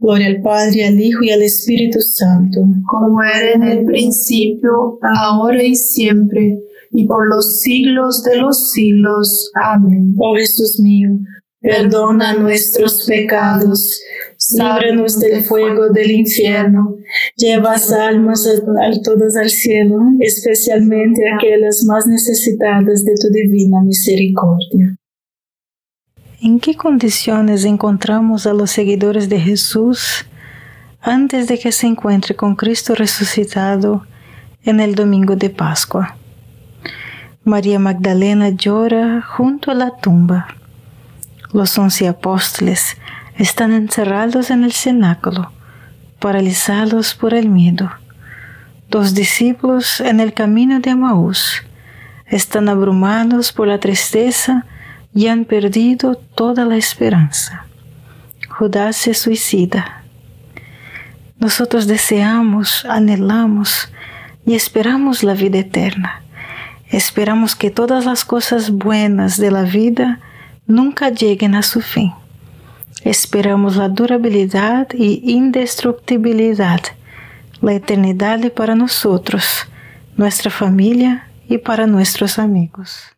Gloria al Padre, al Hijo y al Espíritu Santo. Como era en el principio, ahora y siempre, y por los siglos de los siglos. Amén. Oh Jesús mío, perdona nuestros pecados, líbranos del fuego del infierno, lleva almas a, todas al cielo, especialmente aquellas más necesitadas de tu divina misericordia. ¿En qué condiciones encontramos a los seguidores de Jesús antes de que se encuentre con Cristo resucitado en el domingo de Pascua? María Magdalena llora junto a la tumba. Los once apóstoles están encerrados en el cenáculo, paralizados por el miedo. Dos discípulos en el camino de Maús están abrumados por la tristeza y han perdido toda la esperanza. Judas se suicida. Nosotros deseamos, anhelamos y esperamos la vida eterna. Esperamos que todas las cosas buenas de la vida nunca lleguen a su fin. Esperamos la durabilidad y indestructibilidad, la eternidad para nosotros, nuestra familia y para nuestros amigos.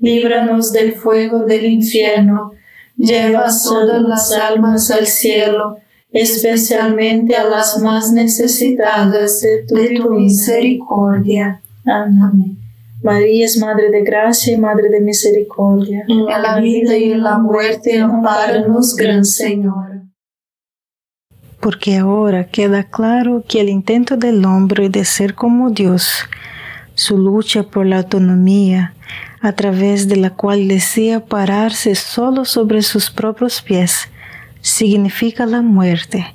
líbranos del fuego del infierno, lleva todas las almas al cielo, especialmente a las más necesitadas de tu, misericordia. Amén. María es Madre de Gracia y Madre de Misericordia. En la vida y en la muerte, amparanos, Gran Señor. Porque ahora queda claro que el intento del hombre de ser como Dios, su lucha por la autonomía, a través de la cual desea pararse solo sobre sus propios pies, significa la muerte,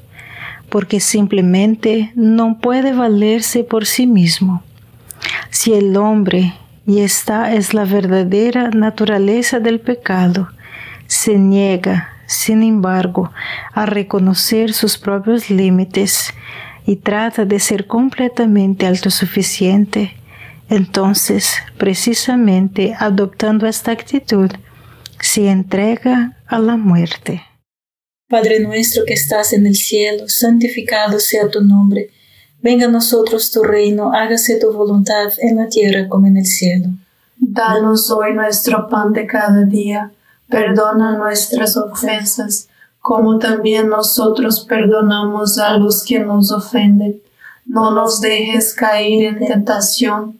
porque simplemente no puede valerse por sí mismo. Si el hombre, y esta es la verdadera naturaleza del pecado, se niega, sin embargo, a reconocer sus propios límites y trata de ser completamente autosuficiente, entonces, precisamente adoptando esta actitud, se entrega a la muerte. Padre nuestro que estás en el cielo, santificado sea tu nombre. Venga a nosotros tu reino, hágase tu voluntad en la tierra como en el cielo. Danos hoy nuestro pan de cada día. Perdona nuestras ofensas, como también nosotros perdonamos a los que nos ofenden. No nos dejes caer en tentación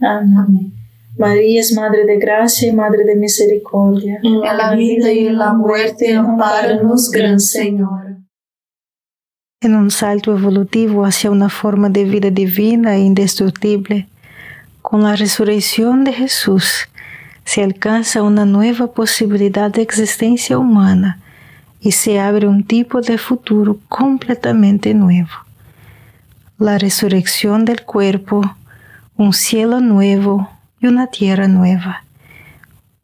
Amén. María es Madre de Gracia y Madre de Misericordia. En la vida y en la muerte, amparanos, Gran Señor. En un salto evolutivo hacia una forma de vida divina e indestructible, con la resurrección de Jesús, se alcanza una nueva posibilidad de existencia humana y se abre un tipo de futuro completamente nuevo. La resurrección del cuerpo, un cielo nuevo y una tierra nueva,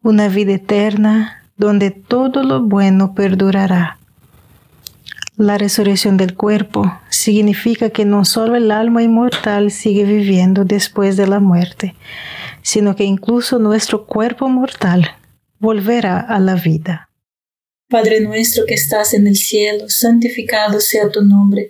una vida eterna donde todo lo bueno perdurará. La resurrección del cuerpo significa que no solo el alma inmortal sigue viviendo después de la muerte, sino que incluso nuestro cuerpo mortal volverá a la vida. Padre nuestro que estás en el cielo, santificado sea tu nombre.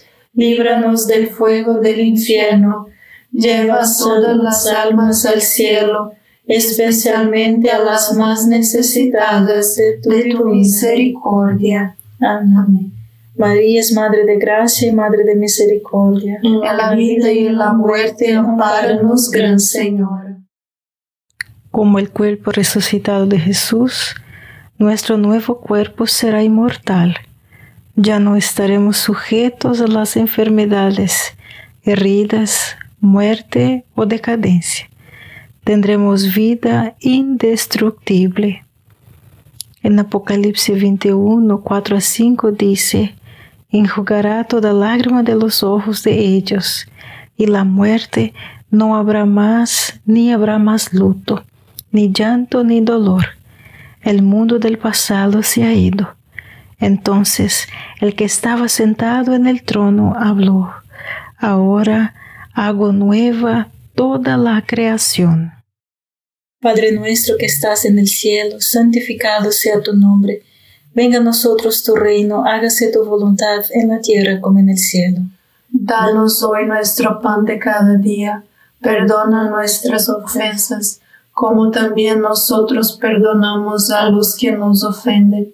líbranos del fuego del infierno, lleva todas las almas al cielo, especialmente a las más necesitadas de tu, de tu misericordia. Amén. María es Madre de Gracia y Madre de Misericordia. En la vida y en la muerte, amparanos, Gran Señor. Como el cuerpo resucitado de Jesús, nuestro nuevo cuerpo será inmortal. Ya no estaremos sujetos a las enfermedades, heridas, muerte o decadencia. Tendremos vida indestructible. En Apocalipsis 21, 4 a 5 dice, enjugará toda lágrima de los ojos de ellos, y la muerte no habrá más, ni habrá más luto, ni llanto, ni dolor. El mundo del pasado se ha ido. Entonces el que estaba sentado en el trono habló, ahora hago nueva toda la creación. Padre nuestro que estás en el cielo, santificado sea tu nombre. Venga a nosotros tu reino, hágase tu voluntad en la tierra como en el cielo. Danos hoy nuestro pan de cada día, perdona nuestras ofensas, como también nosotros perdonamos a los que nos ofenden.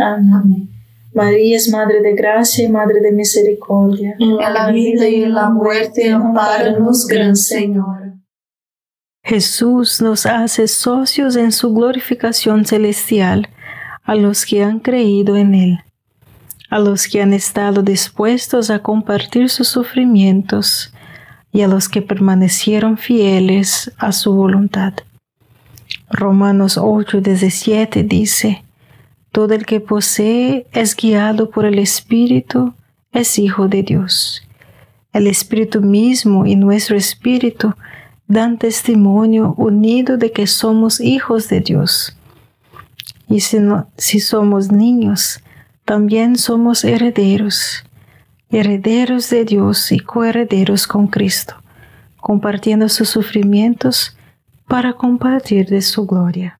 Amén. María es Madre de Gracia y Madre de Misericordia. En la vida y en la muerte, amparanos, Gran Señor. Jesús nos hace socios en su glorificación celestial a los que han creído en Él, a los que han estado dispuestos a compartir sus sufrimientos y a los que permanecieron fieles a su voluntad. Romanos 8, 17 dice, Todo el que posee es guiado por el Espíritu, es hijo de Dios. El Espíritu mismo y nuestro Espíritu dan testimonio unido de que somos hijos de Dios. Y si, somos niños, también somos herederos herederos de Dios y coherederos con Cristo, compartiendo sus sufrimientos para compartir de su gloria.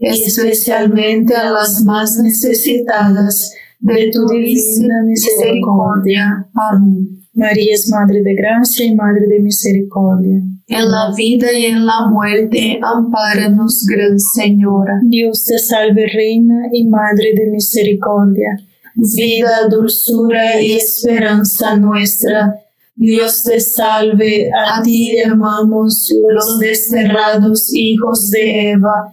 especialmente a las más necesitadas de tu divina misericordia. Amén. María es Madre de Gracia y Madre de Misericordia. En la vida y en la muerte, ampáranos, Gran Señora. Dios te salve, Reina y Madre de Misericordia. Vida, dulzura y esperanza nuestra. Dios te salve, a ti llamamos los desterrados hijos de Eva.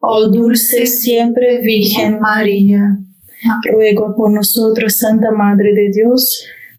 oh dulce siempre Virgen María ruego por nosotros, Santa Madre de Dios,